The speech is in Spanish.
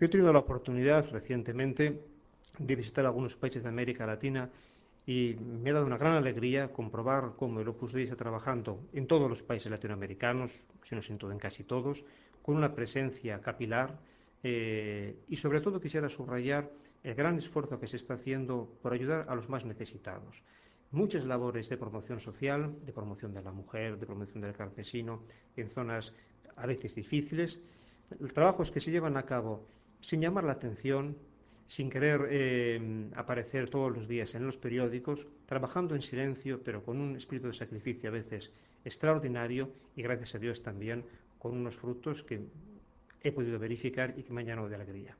Yo he tenido la oportunidad recientemente de visitar algunos países de América Latina y me ha dado una gran alegría comprobar cómo el Opus Dei está trabajando en todos los países latinoamericanos, si no en todo, en casi todos, con una presencia capilar eh, y sobre todo quisiera subrayar el gran esfuerzo que se está haciendo por ayudar a los más necesitados. Muchas labores de promoción social, de promoción de la mujer, de promoción del campesino, en zonas a veces difíciles, trabajos que se llevan a cabo sin llamar la atención, sin querer eh, aparecer todos los días en los periódicos, trabajando en silencio, pero con un espíritu de sacrificio a veces extraordinario y gracias a Dios también con unos frutos que he podido verificar y que me han llenado de alegría.